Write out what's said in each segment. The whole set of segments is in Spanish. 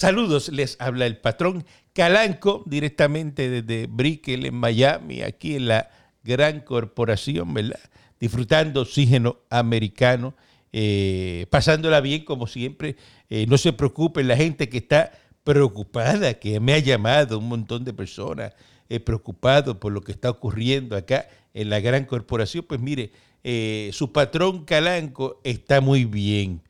Saludos, les habla el patrón Calanco directamente desde Brickell en Miami, aquí en la gran corporación, ¿verdad? Disfrutando oxígeno americano, eh, pasándola bien como siempre. Eh, no se preocupen, la gente que está preocupada, que me ha llamado un montón de personas eh, preocupado por lo que está ocurriendo acá en la gran corporación, pues mire, eh, su patrón Calanco está muy bien.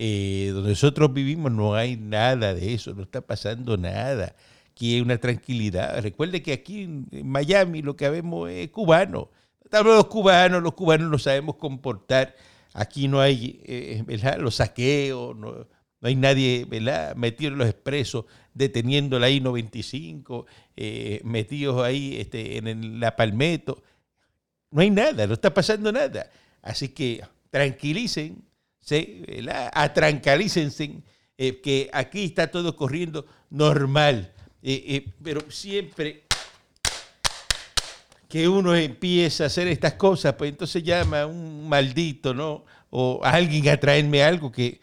Eh, donde nosotros vivimos no hay nada de eso, no está pasando nada. Aquí hay una tranquilidad. Recuerde que aquí en Miami lo que vemos es cubano. Estamos los cubanos, los cubanos no sabemos comportar. Aquí no hay eh, los saqueos, no, hay nadie ¿verdad? metido en los expresos, deteniendo la I-95, eh, metidos ahí este, en la Palmetto. No hay nada, no está pasando nada. Así que tranquilicen, atrancalícense, eh, que aquí está todo corriendo normal. Eh, eh, pero siempre que uno empieza a hacer estas cosas, pues entonces llama a un maldito, ¿no? O a alguien a traerme algo que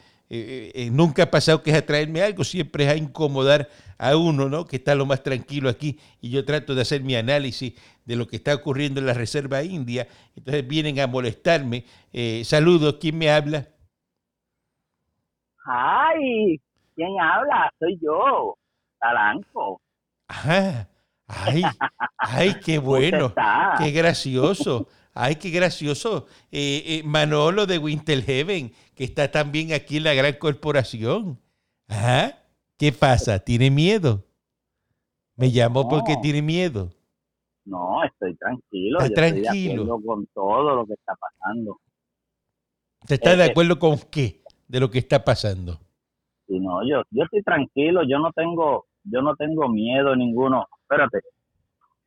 nunca ha pasado que es a traerme algo, siempre es a incomodar a uno, ¿no? Que está lo más tranquilo aquí y yo trato de hacer mi análisis de lo que está ocurriendo en la Reserva India. Entonces vienen a molestarme. saludos, ¿quién me habla? Ay, ¿quién habla? Soy yo, Talanco. Ajá. Ay, ay, qué bueno, qué gracioso. Ay, qué gracioso. Eh, eh, Manolo de Winter Heaven, que está también aquí en la gran corporación. Ajá. ¿Qué pasa? ¿Tiene miedo? Me llamó porque tiene miedo. No, estoy tranquilo. Está tranquilo. con todo lo que está pasando. ¿Te está de acuerdo con qué? De lo que está pasando. Sí, no, yo, yo estoy tranquilo, yo no tengo, yo no tengo miedo ninguno. Espérate.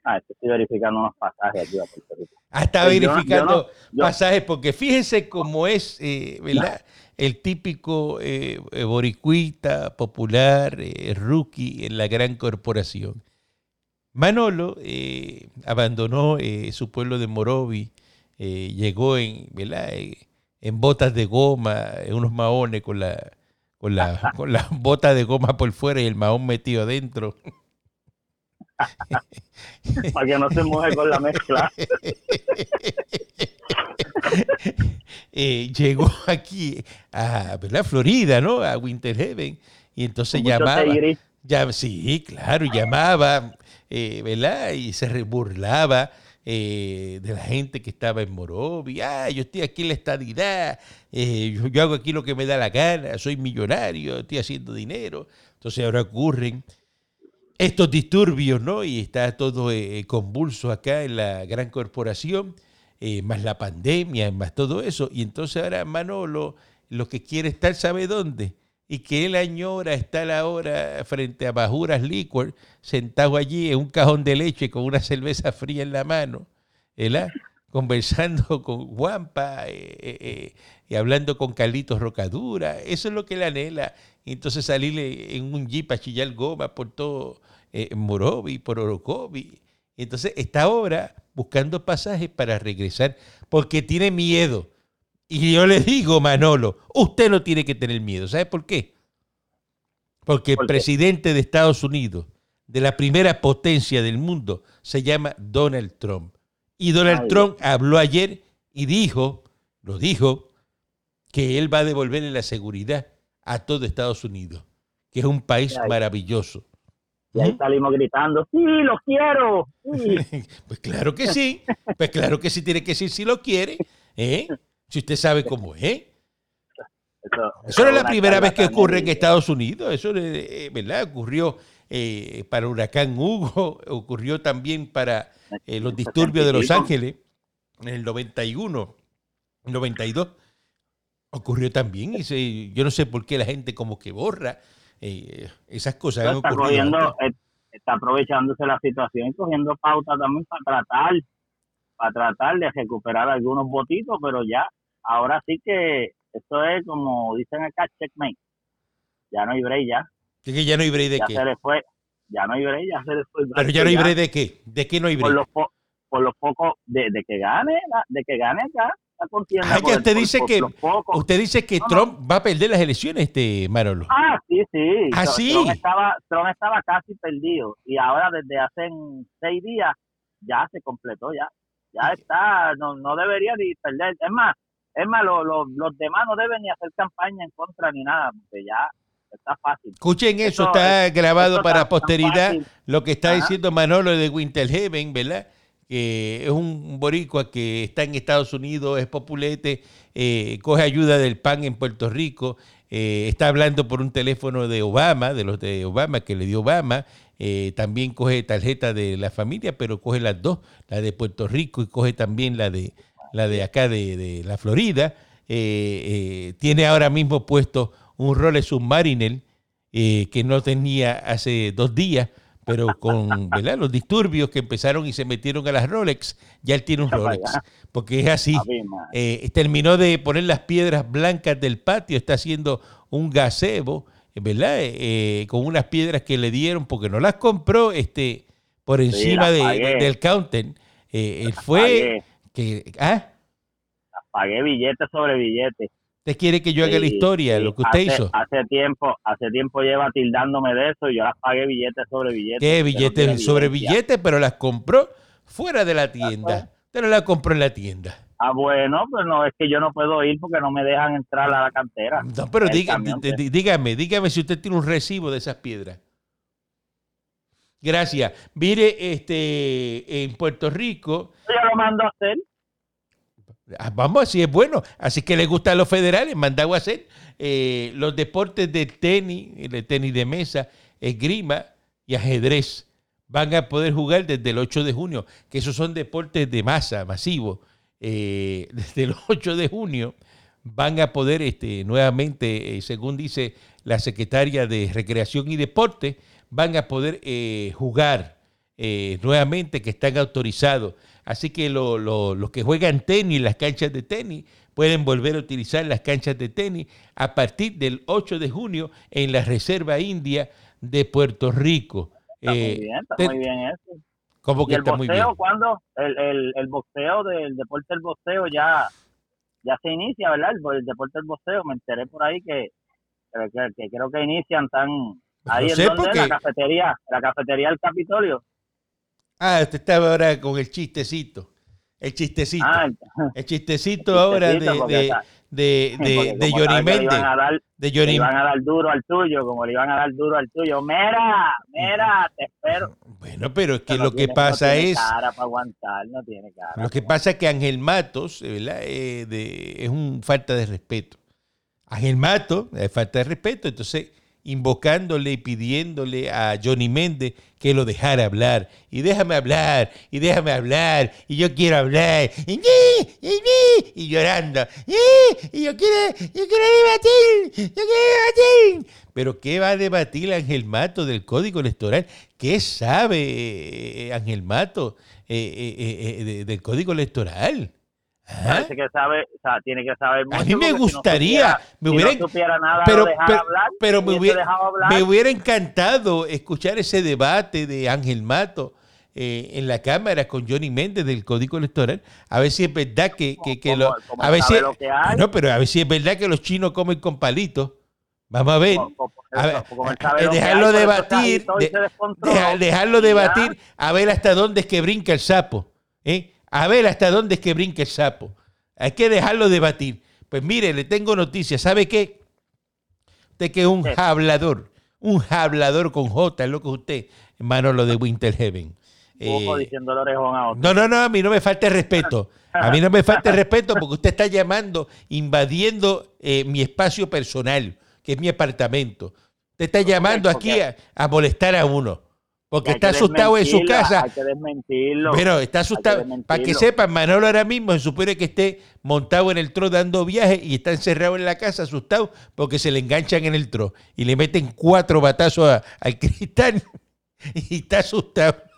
Ah, estoy verificando unos pasajes aquí a Puerto Rico. Ah, está verificando pasajes porque fíjense cómo es, eh, ¿verdad? El típico eh, boricuita, popular, eh, rookie en la gran corporación. Manolo eh, abandonó su pueblo de Morovi, llegó en, ¿verdad? En botas de goma, en unos maones con la, con la, con la bota de goma por fuera y el mahón metido adentro. Para que no se moje con la mezcla. Eh, llegó aquí a ¿verdad? Florida, ¿no? A Winter Heaven. Y entonces llamaba. Ya, sí, claro, llamaba, eh, ¿verdad? Y se burlaba eh, de la gente que estaba en Morovia. Ah, yo estoy aquí en la estadidad, eh, yo, hago aquí lo que me da la gana, soy millonario, estoy haciendo dinero. Entonces ahora ocurren estos disturbios, ¿no? Y está todo eh, convulso acá en la gran corporación, más la pandemia, más todo eso. Y entonces ahora Manolo lo que quiere estar, ¿sabe dónde? Y que él añora estar ahora frente a Bajuras Liquor, sentado allí en un cajón de leche con una cerveza fría en la mano, ¿verdad? conversando con Juanpa eh, eh, eh, y hablando con Carlitos Rocadura. Eso es lo que él anhela. Y entonces salirle en un jeep a chillar goma por todo Morovi, por Orocovi. Entonces está ahora buscando pasajes para regresar porque tiene miedo y yo le digo, Manolo, usted no tiene que tener miedo. ¿Sabe por qué? Porque el presidente de Estados Unidos, de la primera potencia del mundo, se llama Donald Trump. Y Donald Trump habló ayer y dijo, lo dijo, que él va a devolverle la seguridad a todo Estados Unidos, que es un país maravilloso. Y ahí salimos gritando, sí, lo quiero. pues claro que sí, pues claro que sí tiene que decir si lo quiere. ¿eh? Si usted sabe cómo es. Eso, no es la primera vez que ocurre en Estados Unidos. Eso, eh, ¿verdad? Ocurrió eh, para huracán Hugo, ocurrió también para eh, los disturbios de Los Ángeles en el 91, 92. Ocurrió también. Y yo no sé por qué la gente como que borra esas cosas. Está, está aprovechándose la situación y cogiendo pautas también para tratar para tratar de recuperar algunos votitos, pero ya ahora sí que esto es como dicen acá, checkmate. Ya no hay break ya. que ya no hay break de ya qué? Se le fue, ya no hay break, ya se le fue. Pero ya no hay break de qué? ¿De qué no hay break? Por por los pocos de, que gane, de que gane acá. Ah, que usted dice que usted dice que Trump va a perder las elecciones, este Marolo. Ah, sí, sí. Ah, sí. Trump estaba, Trump estaba casi perdido y ahora desde hace seis días ya se completó ya. Ya está, no, no debería ni perder. Es más, es más, los demás no deben ni hacer campaña en contra ni nada, porque ya está fácil. Escuchen eso, está grabado para posteridad, lo que está diciendo Manolo de Winterhaven, ¿verdad? que es un boricua que está en Estados Unidos, es populete, eh, coge ayuda del PAN en Puerto Rico, eh, está hablando por un teléfono de Obama, de los de Obama que le dio Obama, eh, también coge tarjeta de la familia, pero coge las dos, la de Puerto Rico y coge también la de, la de acá de, la Florida. tiene ahora mismo puesto un Rolex Submariner que no tenía hace dos días pero con los disturbios que empezaron y se metieron a las Rolex, ya él tiene un Rolex, porque es así. Eh, terminó de poner las piedras blancas del patio, está haciendo un gazebo, ¿verdad? Eh, con unas piedras que le dieron, porque no las compró este, por encima del counter. Eh, él fue... Que, ¿ah? pagué billetes sobre billetes. Usted quiere que yo haga la historia, lo que usted hizo. Hace tiempo, hace tiempo lleva tildándome de eso y yo las pagué billetes sobre billetes. ¿Qué billetes sobre billetes? Pero las compró fuera de la tienda. Usted no las compró en la tienda. Ah, bueno, pues no, es que yo no puedo ir porque no me dejan entrar a la cantera. No, pero dígame, dígame, dígame si usted tiene un recibo de esas piedras. Gracias. Mire, este, en Puerto Rico. Yo lo mando a hacer. Ah, vamos, así es bueno. Así que le gustan los federales, mandado a hacer eh, los deportes de tenis, de tenis de mesa, esgrima y ajedrez. Van a poder jugar desde el 8 de junio, que esos son deportes de masa, masivos. Eh, desde el 8 de junio van a poder este, nuevamente, eh, según dice la secretaria de Recreación y Deporte, van a poder jugar nuevamente, que están autorizados Así que los que juegan tenis, las canchas de tenis, pueden volver a utilizar las canchas de tenis a partir del 8 de junio en la Reserva India de Puerto Rico. Está muy eh, bien, está muy bien eso. ¿Cómo que el está muy bien? ¿cuándo? El, el, el boxeo, del deporte del boxeo ya, ya se inicia, ¿verdad? El, deporte del boxeo, me enteré por ahí que, que, creo que inician tan... Ahí en donde, la cafetería, la cafetería del Capitolio. Ah, usted estaba ahora con el chistecito. El chistecito. Ah, el chistecito ahora de, de, de, de, de Johnny Méndez. De Johnny... Le iban a dar duro al tuyo, como le iban a dar duro al tuyo. Mira, mira, te espero. Bueno, pero es que lo que pasa no tiene es. Cara para aguantar, no tiene cara. Lo que pasa es que Ángel Matos, ¿verdad? Eh, de, es un falta de respeto. Ángel Matos es falta de respeto, entonces invocándole y pidiéndole a Johnny Méndez que lo dejara hablar. Y déjame hablar, y déjame hablar, y yo quiero hablar, y, y llorando, y yo quiero, yo quiero debatir, yo quiero debatir. Pero ¿qué va a debatir Ángel Mato del Código Electoral? ¿Qué sabe eh, Ángel Mato eh, eh, del Código Electoral? Parece que sabe, o sea, tiene que saber mucho. A mí me gustaría, me hubiera, si no supiera nada, pero, pero, hablar, pero me, hubiera, me hubiera encantado escuchar ese debate de Ángel Mato eh, en la Cámara con Johnny Méndez del Código Electoral, a ver si es verdad que, que, que lo, a ver si, no, pero a ver si es verdad que los chinos comen con palitos. Vamos a ver. A ver dejarlo debatir, dejarlo debatir, a ver hasta dónde es que brinca el sapo. ¿eh? A ver hasta dónde es que brinca el sapo. Hay que dejarlo debatir. Pues mire, le tengo noticias. ¿Sabe qué? Usted que es un hablador, un hablador con J, es lo que usted, lo de Winter Heaven. Eh, no, no, no, a mí no me falta respeto. A mí no me falta respeto porque usted está llamando, invadiendo eh, mi espacio personal, que es mi apartamento. Usted está llamando aquí a molestar a uno. Porque está asustado en su casa. Hay que desmentirlo. Pero está asustado. Para que sepan, Manolo ahora mismo se supone que esté montado en el tro dando viaje y está encerrado en la casa asustado porque se le enganchan en el tro y le meten cuatro batazos al cristal y está asustado.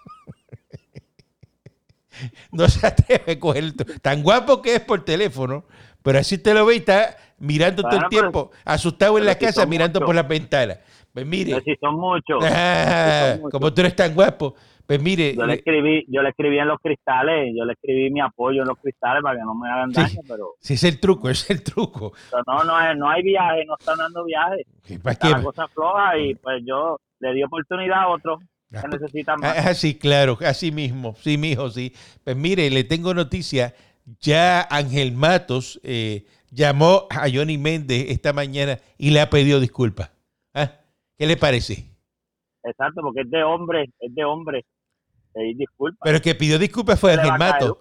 No se atreve a coger el tro. Tan guapo que es por teléfono, pero así te lo ve y está mirando todo el tiempo, asustado en la casa, mirando por la ventana. Pues mire. si son muchos. como tú eres tan guapo. Pues mire. Yo le escribí, yo le escribí en los cristales, yo le escribí mi apoyo en los cristales para que no me hagan daño, pero. Sí, es el truco, es el truco. no, no, no hay viaje, no están dando viaje. ¿Para qué? La cosa floja y pues yo le di oportunidad a otro que ah, necesita más. Así, ah, claro, así mismo, sí, mijo, sí. Pues mire, le tengo noticia. Ya Ángel Matos eh, llamó a Johnny Méndez esta mañana y le ha pedido disculpas. ¿Qué le parece? Exacto, porque es de hombre, es de hombre. Pedir disculpas. Pero el que pidió disculpas fue Ángel Matos.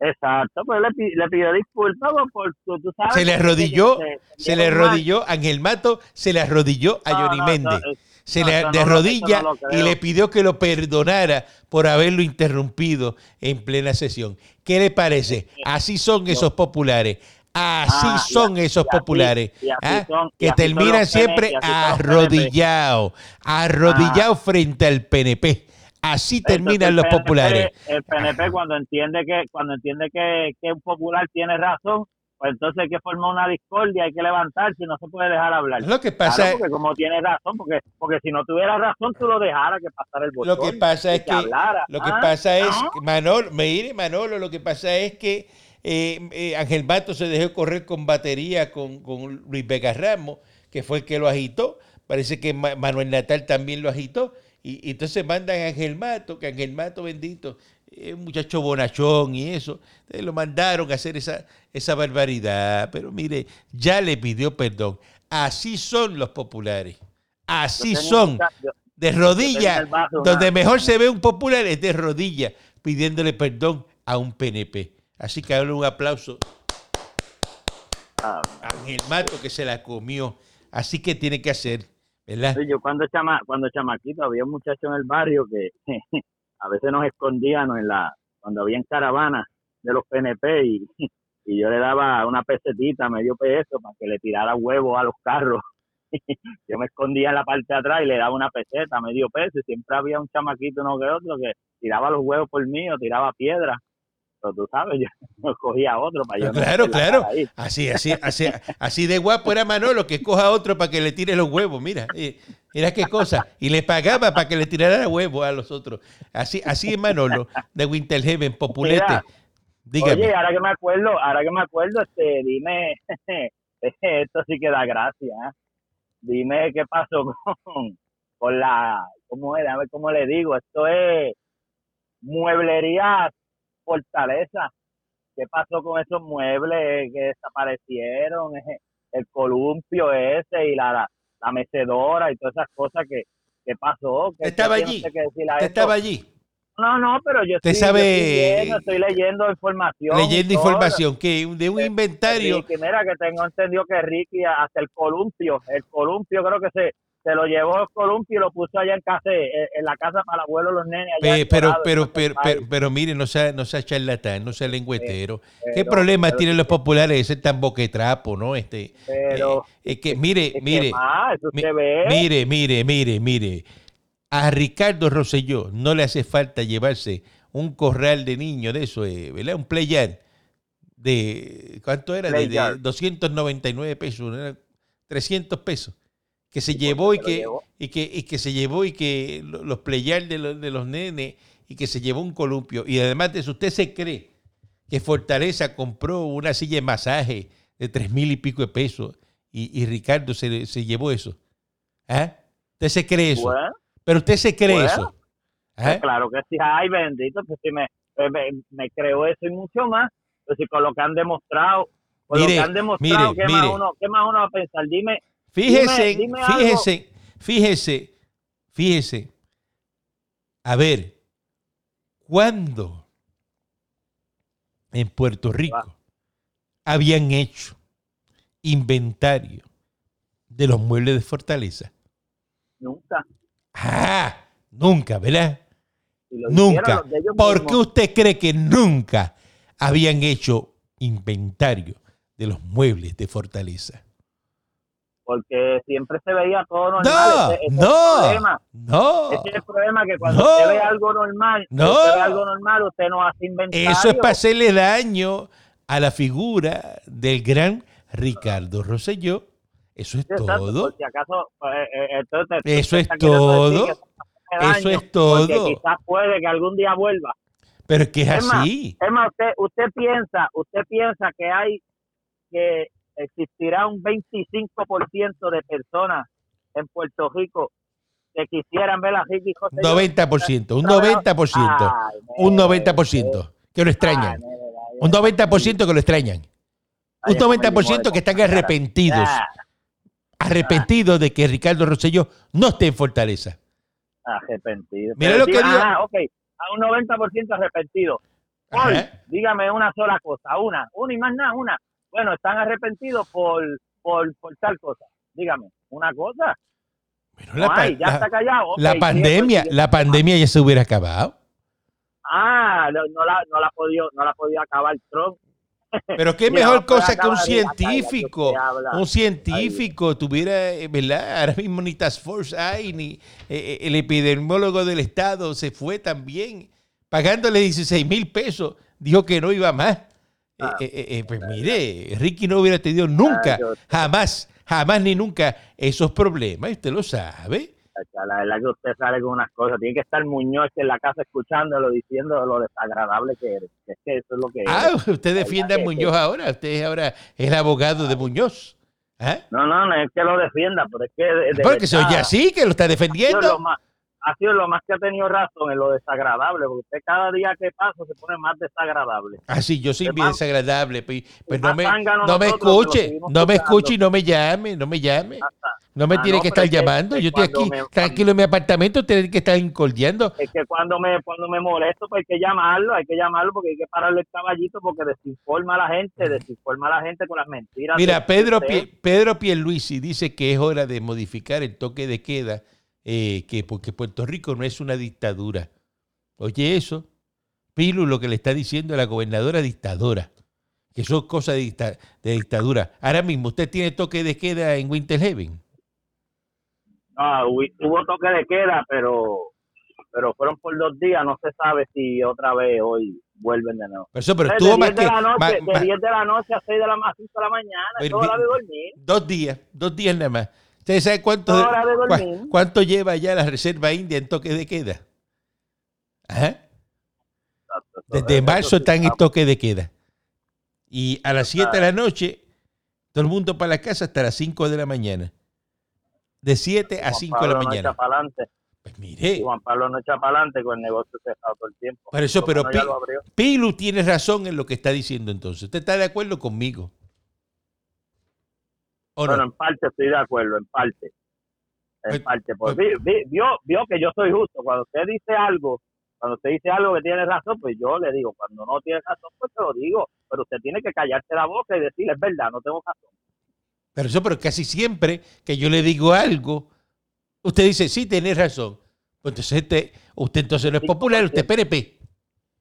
Exacto, pues le, le pidió disculpas por, tú sabes. Se le arrodilló, se, le arrodilló, Ángel Mato se le arrodilló a Johnny Méndez. se le de rodilla y le pidió que lo perdonara por haberlo interrumpido en plena sesión. ¿Qué le parece? Así son esos populares. Así ah, son esos populares, ¿ah? que terminan siempre arrodillados, arrodillados frente al PNP. Así terminan los populares. El PNP cuando entiende que cuando entiende que, que, un popular tiene razón, pues entonces hay que formar una discordia, hay que levantarse no se puede dejar hablar. Lo que pasa porque como tiene razón, porque porque si no tuviera razón tú lo dejaras que pasara el voto. Lo que pasa es que, lo que pasa es Manolo, me Manolo, lo que pasa es que eh, eh, Ángel Mato se dejó correr con batería con, con Luis Vega Ramos, que fue el que lo agitó. Parece que Manuel Natal también lo agitó. Y, entonces mandan a Ángel Mato, que Ángel Mato bendito, es un muchacho bonachón y eso. lo mandaron a hacer esa, esa barbaridad. Pero mire, ya le pidió perdón. Así son los populares. Así son. De rodillas. Donde mejor se ve un popular es de rodillas, pidiéndole perdón a un PNP. Así que dale un aplauso a Ángel Mato que se la comió. Así que tiene que hacer, ¿verdad? Yo cuando, chama, cuando chamaquito había un muchacho en el barrio que a veces nos escondíamos en la, cuando había caravanas de los PNP y, y yo le daba una pesetita, medio peso, para que le tirara huevos a los carros. yo me escondía en la parte de atrás y le daba una peseta, medio peso, y siempre había un chamaquito uno que otro que tiraba los huevos por mí o tiraba piedras pero tú sabes, yo cogía otro para yo Claro, claro. Así, así, así, así de guapo era Manolo que coja otro para que le tire los huevos. Mira, mira qué cosa. Y le pagaba para que le tirara huevos a los otros. Así, así es Manolo, de Winter Heaven, populete. Dígame. Oye, ahora que me acuerdo, ahora que me acuerdo, este, dime, esto sí que da gracia. ¿eh? Dime qué pasó con, con la, ¿cómo era? A ver cómo le digo. Esto es mueblería Fortaleza. ¿Qué pasó con esos muebles que desaparecieron? El columpio ese y la, la, mecedora y todas esas cosas que, que pasó. Que, estaba allí? estaba allí? No, no, pero yo estoy, sabe, estoy leyendo información. Leyendo información, que de un inventario. Que, mira, que tengo entendido que Ricky hasta el columpio, el columpio creo que se, se lo llevó a Columpio y lo puso allá en casa, eh, en la casa para el abuelo los nenes. Allá pero, pero, pero, pero, pero, mire, no sea, no sea charlatán, no sea lengüetero. ¿Qué problema tienen los populares ese tan boquetrapo, no? Este, pero, eh, es que, mire, mire, mire, mire, mire, mire. A Ricardo Rosselló no le hace falta llevarse un corral de niños de eso, eh, ¿verdad? Un playar de, ¿cuánto era? De, de, 299 pesos, 300 pesos que se llevó y que, y que, y que se llevó y que los playar de los, de los nenes y que se llevó un columpio. Y además de eso, ¿usted se cree que Fortaleza compró una silla de masaje de tres mil y pico de pesos y, Ricardo se, se, llevó eso? ¿Ah? ¿Usted se cree eso? Pero usted se cree eso. Pues ¿Ah? claro que sí. Ay, bendito, pues si me, me, creo eso y mucho más. Pues si con lo que han demostrado, con lo que han demostrado, ¿qué, Más uno, ¿qué más uno va a pensar? Dime, Fíjese, fíjese, fíjese, fíjese. A ver, ¿cuándo en Puerto Rico habían hecho inventario de los muebles de fortaleza? Nunca. Ah, nunca, ¿verdad? nunca. ¿Por qué usted cree que nunca habían hecho inventario de los muebles de fortaleza? Porque siempre se veía todo normal. No, no, Ese es el problema que cuando usted ve algo normal, no, usted ve algo normal, usted no hace inventario. Eso es para hacerle daño a la figura del gran Ricardo Rosselló. Eso es todo. Si acaso, pues, eh, eh, eso es todo. Eso es todo. Quizás puede que algún día vuelva. Pero es que es, así. es más, usted, usted piensa, usted piensa que hay que existirá un 25% de personas en Puerto Rico que quisieran ver a Ricky José. 90%, un 90%, un 90% que lo extrañan. Un 90% que lo extrañan. Un 90% que están arrepentidos. Arrepentidos de que Ricardo Rosselló no esté en Fortaleza. Arrepentido. Mira lo que digo. Ah, ok. A un 90% arrepentido. Hoy, dígame una sola cosa, una, una y más nada, una. Bueno, están arrepentidos por, por, por tal cosa. Dígame, una cosa. la, ya está callado. la pandemia, la pandemia ya se hubiera acabado. Ah, no, la, no la podido, no la podía acabar Trump. Pero qué mejor cosa que un científico, un científico tuviera, eh, ¿verdad? Ahora mismo ni Task Force hay, ni eh, eh, el epidemiólogo del Estado se fue también, pagándole 16 mil pesos, dijo que no iba más. Ah. pues mire, Ricky no hubiera tenido nunca, jamás, jamás ni nunca esos problemas, usted lo sabe. La verdad que usted sale con unas cosas. Tiene que estar Muñoz en la casa escuchándolo, diciendo lo desagradable que eres. Es que eso es lo que Ah, usted defiende a Muñoz ahora. Usted ahora es el abogado de Muñoz. ¿Ah? No, no, no es que lo defienda, pero es que. De, Porque se oye así, que lo está defendiendo ha sido lo más que ha tenido razón en lo desagradable, porque usted cada día que pasa se pone más desagradable. Ah, sí, yo soy bien desagradable, pues, pues no me, no me escuche, no me escuche y no me llame, no me llame. No me ah, tiene que estar llamando, yo estoy aquí tranquilo en mi apartamento, tiene que estar incordiando. Es que cuando me, cuando me molesto, pues hay que llamarlo, hay que llamarlo porque hay que pararle el caballito porque desinforma a la gente, desinforma a la gente con las mentiras. Mira, Pedro, Pedro Pierluisi dice que es hora de modificar el toque de queda eh, que porque Puerto Rico no es una dictadura. Oye eso, Pilu lo que le está diciendo a la gobernadora dictadora, que son cosas de, dictadura. Ahora mismo, ¿usted tiene toque de queda en Winter Heaven? Ah, hubo toque de queda, pero pero fueron por dos días, no se sabe si otra vez hoy vuelven de nuevo. Pero, eso, pero estuvo más que... De, la noche, de 10 de la noche a 6 de la, 5 de la mañana, toda la de dormir. Dos días, dos días nada más. ¿Usted sabe cuánto, cuánto lleva ya la Reserva India en toque de queda? Desde marzo están en toque de queda. Y a las 7 de la noche, todo el mundo para la casa hasta las 5 de la mañana. De 7 a 5 de la mañana. Pues mire. Juan Pablo no echa para adelante con el negocio cerrado todo el tiempo. Por eso, pero Pilu tiene razón en lo que está diciendo entonces. ¿Usted está de acuerdo conmigo? Bueno, en parte estoy de acuerdo, en parte. En pues, parte. Pues, pues vio, vio que yo soy justo. Cuando usted dice algo, cuando usted dice algo que tiene razón, pues yo le digo, cuando no tiene razón, pues te lo digo. Pero usted tiene que callarse la boca y decirle, es verdad, no tengo razón. Pero eso, pero casi siempre que yo le digo algo, usted dice, sí, tiene razón. Pues entonces este, usted entonces no es popular, usted es PNP.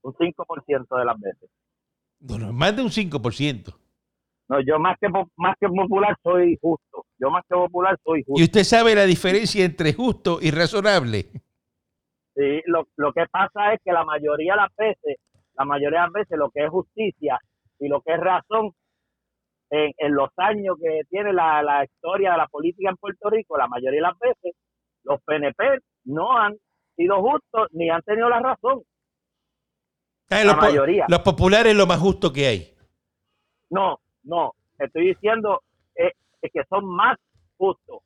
Un 5% de las veces. No, no, más de un 5%. No, yo más que, más que popular soy justo. Yo más que popular soy justo. ¿Y usted sabe la diferencia entre justo y razonable? Sí, lo, lo que pasa es que la mayoría de las veces, la mayoría de las veces lo que es justicia y lo que es razón en, en los años que tiene la, la historia de la política en Puerto Rico, la mayoría de las veces los PNP no han sido justos ni han tenido la razón. Ah, la mayoría. Los populares es lo más justo que hay. No, no, estoy diciendo eh, que son más justos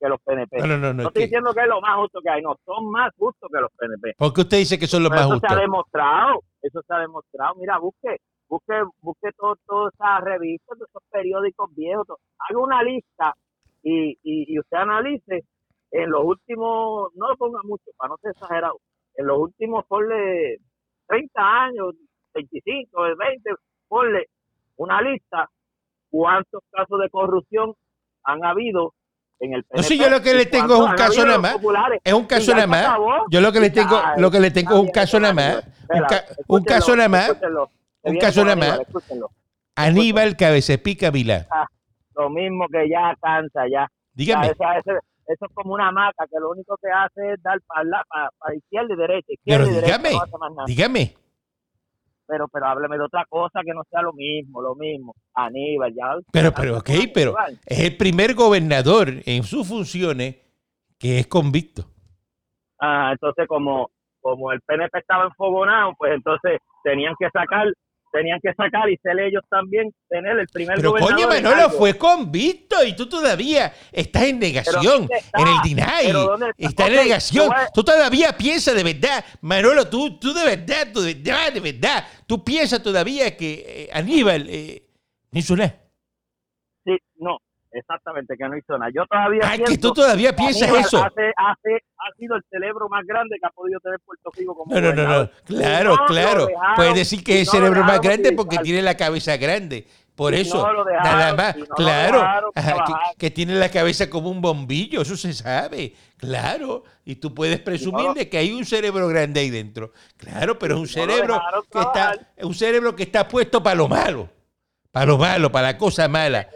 que los PNP. No, no, no, estoy diciendo que es lo más justo que hay, no, son más justos que los PNP. ¿Por qué usted dice que son los más justos? Eso se ha demostrado, eso se ha demostrado. Mira, busque, busque, busque todas todo esas revistas, todos esos periódicos viejos, haga una lista y, y, y, usted analice en los últimos, no lo ponga mucho para no ser exagerado, en los últimos, ponle 30 años, 25, 20, ponle una lista cuántos casos de corrupción han habido en el No, sí, yo lo que le tengo es un caso nada más. Es un caso nada más. Yo lo que le tengo, lo que le tengo es un caso nada más. Un, caso nada más. Un caso nada más. Aníbal Cabecepica Vilá. Ah, lo mismo que ya cansa, ya. Dígame. eso es como una maca que lo único que hace es dar para, para, izquierda y derecha. Izquierda Pero y dígame, dígame. Pero pero hábleme de otra cosa que no sea lo mismo, lo mismo. Aníbal, ya. Pero, pero, ok, pero es el primer gobernador en sus funciones que es convicto. Ah, entonces como, como el PNP estaba enfogonado, pues entonces tenían que sacar tenían que sacar y ser ellos también tener el primer Pero coño, Manolo fue convicto y tú todavía estás en negación, en el deny, estás en negación. Tú todavía piensas de verdad, Manolo, tú, tú de verdad, tú de verdad, de verdad, tú piensas todavía que eh, Aníbal eh, nada. Sí, no, Exactamente, que no hizo nada. Yo todavía Ay, que tú todavía piensas eso. Hace, hace, ha sido el cerebro más grande que ha podido tener Puerto Rico como No, no, no, no. Claro, claro. Puedes decir que es el cerebro más grande porque tiene la cabeza grande. Por eso, nada más, claro, que, tiene la cabeza como un bombillo, eso se sabe, claro. Y tú puedes presumir de que hay un cerebro grande ahí dentro. Claro, pero es un cerebro que está, un cerebro que está puesto para lo malo, para lo malo, para la cosa mala.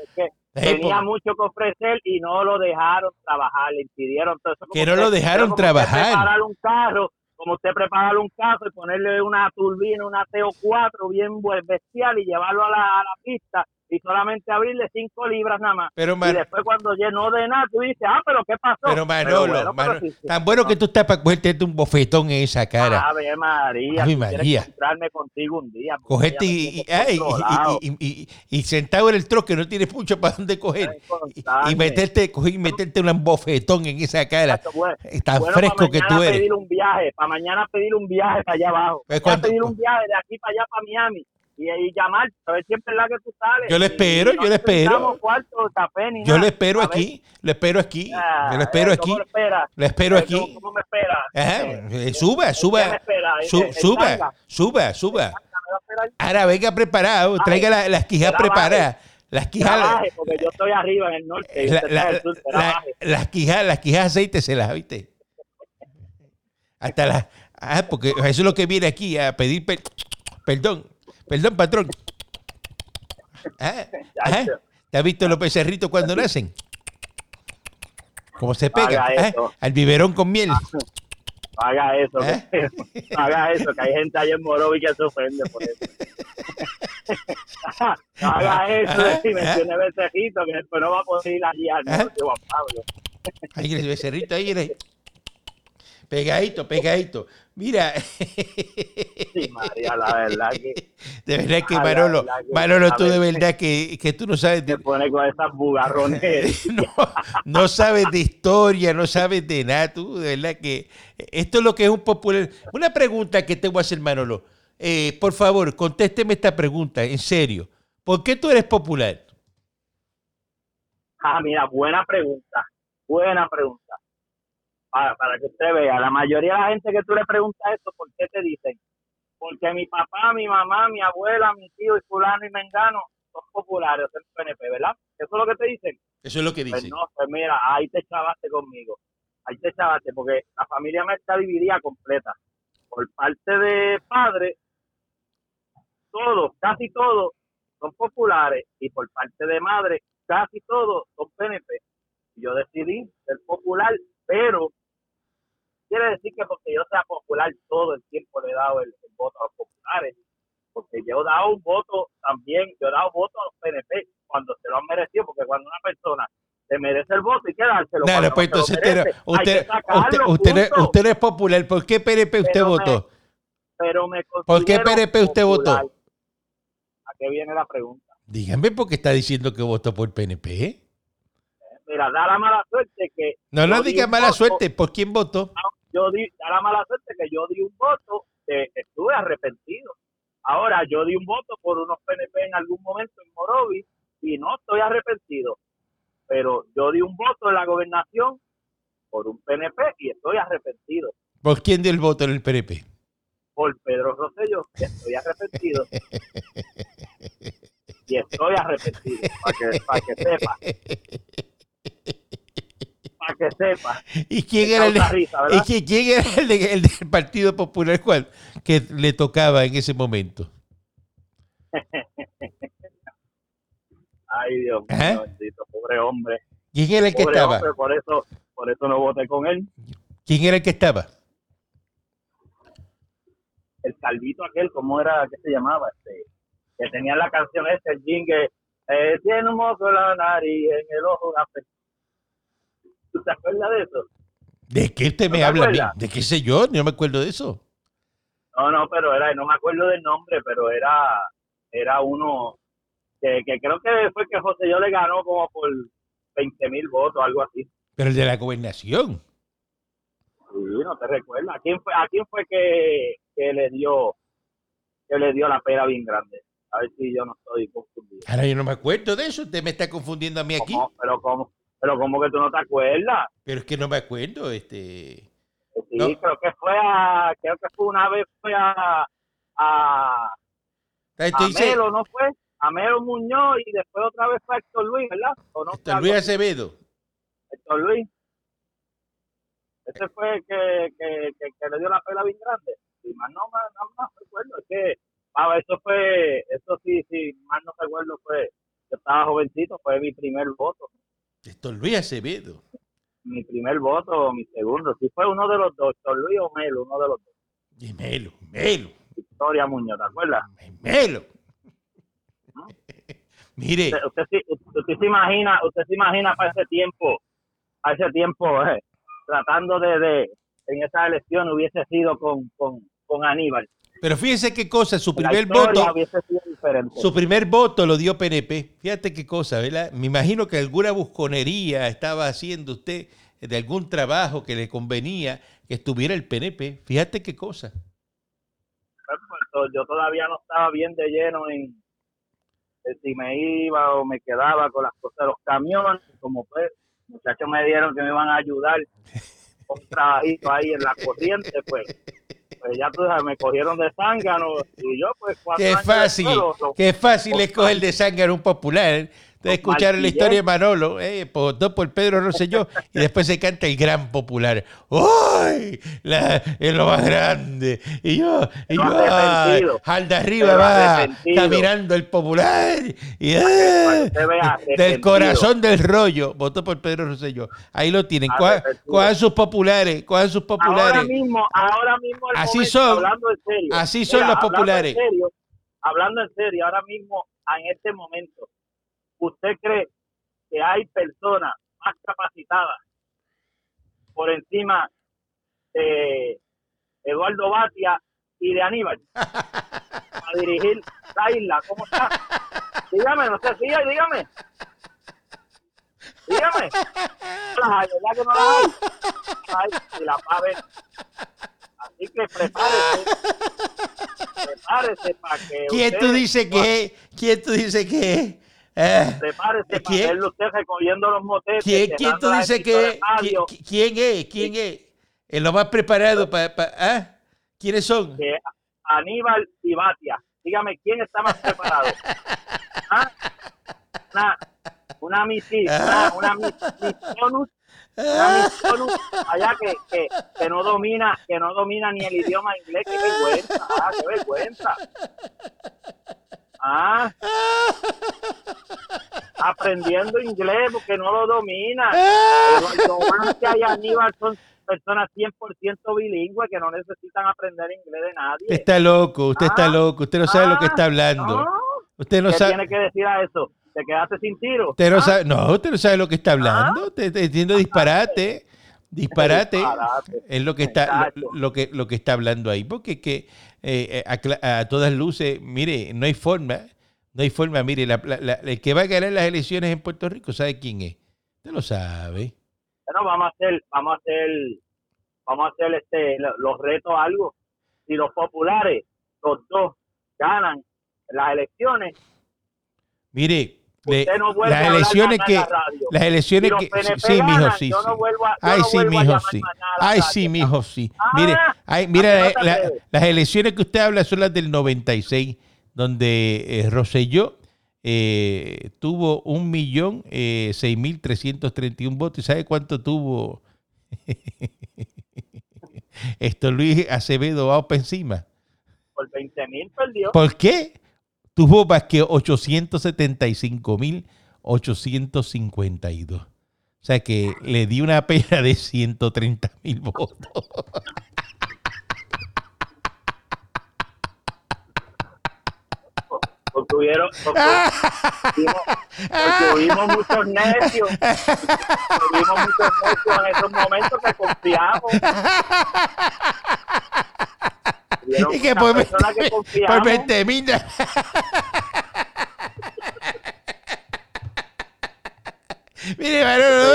Tenía mucho que ofrecer y no lo dejaron trabajar, le impidieron todo eso. Que no lo dejaron trabajar. Preparar un carro, como usted preparar un carro y ponerle una turbina, una TO4 bien bestial y llevarlo a la, a la pista y solamente abrirle cinco libras nada más. Pero, y después cuando llenó de nada, tú dices, ah, pero ¿qué pasó? Pero Manolo, tan bueno que tú estás para cogerte un bofetón en esa cara. Ave María, Ave María. encontrarme contigo un día. Cogerte y, y, y, sentado en el troque, no tienes mucho para dónde coger. Y, meterte, coger, y meterte un bofetón en esa cara. Tan fresco que tú eres. Pedir un viaje, para mañana pedir un viaje para allá abajo. Pues para pedir un viaje de aquí para allá, para Miami y, ahí llamar, a ver siempre la que tú sales. Yo le espero, yo le espero. yo le espero aquí, le espero aquí, yo le espero aquí. Le espero aquí. ¿Cómo me espera? suba, suba, suba, suba, suba. Ahora venga preparado, traiga las quijas preparadas. Las quijas. porque yo estoy arriba en el norte. las quijas, las quijas aceite se las, ¿viste? Hasta las. Ah, porque eso es lo que viene aquí a pedir perdón. Perdón, patrón. ¿Ah? ¿Ah? ¿Te has visto los becerritos cuando nacen? ¿Cómo se pega? ¿Ah? Al biberón con miel. haga eso, haga eso, que hay gente ahí en Morovi que se ofende por eso. haga eso, y mencione becerrito, que después no va a poder ir allí al norte, Juan Pablo. Ahí el becerrito ahí, pegadito, pegadito. Mira. Sí, María, la verdad que. De verdad que, Manolo, Manolo, tú de verdad que, que tú no sabes. De, pone con esas bugarrones. no, no sabes de historia, no sabes de nada. Tú, de verdad que. Esto es lo que es un popular. Una pregunta que te voy a hacer, Manolo. Eh, por favor, contésteme esta pregunta, en serio. ¿Por qué tú eres popular? Ah, mira, buena pregunta. Buena pregunta para, para que usted vea, la mayoría de la gente que tú le preguntas esto, ¿por qué te dicen? Porque mi papá, mi mamá, mi abuela, mi tío y fulano y mengano son populares, son PNP, ¿verdad? Eso es lo que te dicen. Eso es lo que pues dicen. no, pues mira, ahí te chavaste conmigo. Ahí te chavaste, porque la familia me está dividida completa. Por parte de padre, todos, casi todos, son populares. Y por parte de madre, casi todos son PNP. Yo decidí ser popular, pero quiere decir que porque yo sea popular todo el tiempo le he dado el, voto a los populares, porque yo he dado un voto también, yo he dado voto a los PNP cuando se lo han merecido, porque cuando una persona se merece el voto y que dárselo. Claro, pues entonces usted, usted, usted, usted, es popular, ¿por qué PNP usted votó? pero me ¿Por qué PNP usted votó? ¿A qué viene la pregunta? Dígame por qué está diciendo que votó por PNP. Mira, da la mala suerte que... No, no diga mala suerte, ¿por quién votó? Yo di, da la mala suerte que yo di un voto, estuve arrepentido. Ahora, yo di un voto por unos PNP en algún momento en Morovis y no estoy arrepentido. Pero yo di un voto en la gobernación por un PNP y estoy arrepentido. ¿Por quién dio el voto en el PNP? Por Pedro Rosselló, y estoy arrepentido. y estoy arrepentido, para que, para que sepa para que sepa. ¿Y quién era, el, ¿y quién era el, del Partido Popular cuál que le tocaba en ese momento? Ay, Dios mío, ¿Eh? bendito, pobre hombre. ¿Quién era el que estaba? por eso, por eso no voté con él. ¿Quién era el que estaba? el calvito aquel, ¿cómo era? ¿Qué se llamaba? Este, que tenía la canción esta, el jingle, eh, tiene un moco en la nariz, en el ojo una ¿Tú te acuerdas de eso? ¿De qué usted me habla? ¿De qué sé yo? No me acuerdo de eso. No, no, pero era, no me acuerdo del nombre, pero era, era uno que, que creo que fue que José yo le ganó como por 20 mil votos, algo así. Pero el de la gobernación. Sí, no te recuerdas. ¿A quién fue, a quién fue que, que le dio que le dio la pera bien grande? A ver si yo no estoy confundido. Ahora yo no me acuerdo de eso. Usted me está confundiendo a mí aquí. Pero cómo, pero cómo que tú no te acuerdas. Pero es que no me acuerdo, este. Sí, creo que fue a, creo que fue una vez fue a, a, a Melo, ¿no fue? A Melo Muñoz y después otra vez fue a Héctor Luis, ¿verdad? ¿O no Héctor Luis Acevedo. Héctor Luis. Ese fue el que, que, que, le dio la pela bien grande. Y más no, más, no, más recuerdo. Es que, ah, eso fue, eso sí, sí, más no recuerdo fue, yo estaba jovencito, fue mi primer voto. Héctor Luis Acevedo mi primer voto mi segundo. Si fue uno de los dos, Héctor Luis o Melo, uno de los dos. Y Melo, Melo. Victoria Muñoz, ¿te acuerdas? Melo. Mire. Usted, usted, se imagina, usted se imagina para ese tiempo, a ese tiempo, eh, tratando de, de, en esa elección hubiese sido con, con, con Aníbal. Pero fíjese qué cosa, su primer voto, su primer voto lo dio PNP. Fíjate qué cosa, ¿verdad? Me imagino que alguna busconería estaba haciendo usted de algún trabajo que le convenía que estuviera el PNP. Fíjate qué cosa. Yo todavía no estaba bien de lleno en, si me iba o me quedaba con las cosas de los camiones, como pues muchachos me dieron que me iban a ayudar con un trabajito ahí en la corriente, pues pues ya tú sabes, me cogieron de zángano y yo pues Qué fácil, qué fácil escoger de zángano un popular. De escuchar la historia de Manolo, eh, por, por Pedro Rosselló, y después se canta el gran popular. ¡Uy! es lo más grande. Y yo, y yo, al de arriba va caminando el popular. Y, del corazón del rollo. Votó por Pedro Rosselló. Ahí lo tienen. Cojan sus populares, cojan sus populares. Ahora mismo, ahora mismo. Así son. Hablando en serio. Así son los populares. hablando en serio, ahora mismo, en este momento ¿usted cree que hay personas más capacitadas por encima de Eduardo Batia y de Aníbal a dirigir la isla? ¿Cómo está? Dígame, no sé, siga, dígame. Dígame. No hay, ¿verdad que no las hay? y la va a ver. Así que prepárese. Prepárese para que. ¿Quién tú dices que ¿Quién tú dices que eh, Prepárese ¿quién? para usted recogiendo los motetes. ¿Quién, ¿quién tú dices que ¿quién, es? ¿Quién es? El lo más preparado para... ¿ah? ¿Quiénes son? Aníbal y Batia. Dígame, ¿quién está más preparado? ¿Ah? Una, una misil, una, una una misionus allá que, que, que, no domina, que no domina ni el idioma inglés, qué vergüenza, ah, qué vergüenza. Ah. Aprendiendo inglés porque no lo domina. Pero y Aníbal son personas 100% bilingües que no necesitan aprender inglés de nadie. Usted está loco, usted está ah. loco, usted no sabe lo que está hablando. No. Usted no ¿Qué sabe. tiene que decir a eso? ¿Te quedaste sin tiro? Usted no, ¿Ah? sabe, no, usted no sabe lo que está hablando. Te está diciendo disparate. Disparate es lo que está lo, que lo que está hablando ahí, porque que eh, a, todas luces, mire, no hay forma, no hay forma, mire, la, el que va a ganar las elecciones en Puerto Rico, ¿sabe quién es? Usted lo sabe. Bueno, vamos a hacer, vamos a hacer, vamos a hacer este, los retos algo. Si los populares, los dos, ganan las elecciones. Mire, las elecciones que las elecciones que sí mijo sí, sí. ay sí mijo sí. ay sí mijo sí. Mire ay, mira las elecciones que usted habla son las del 96 donde eh, Rosselló eh, tuvo un millón eh, seis mil trescientos treinta y un votos. Y sabe cuánto tuvo esto Luis Acevedo va encima por 20 mil perdió. ¿por qué? tuvo que 875.852. O sea que le di una pena de 130 mil votos. Obtuvieron, obtuvimos, muchos necios, tuvimos muchos necios en esos momentos que confiamos y que por, que por 20 mil. Mire, Manolo.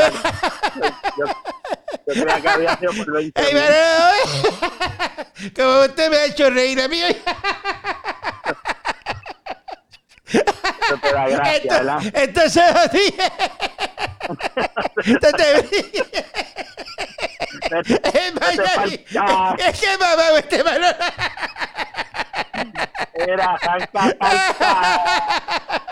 Yo, yo, creía que había sido por 20 Ay, Manolo. Como usted me ha hecho reír a mí. Eso te da gracia, esto, ¿verdad? Entonces, así. Entonces, es que mamá, este. Era, canca, canca.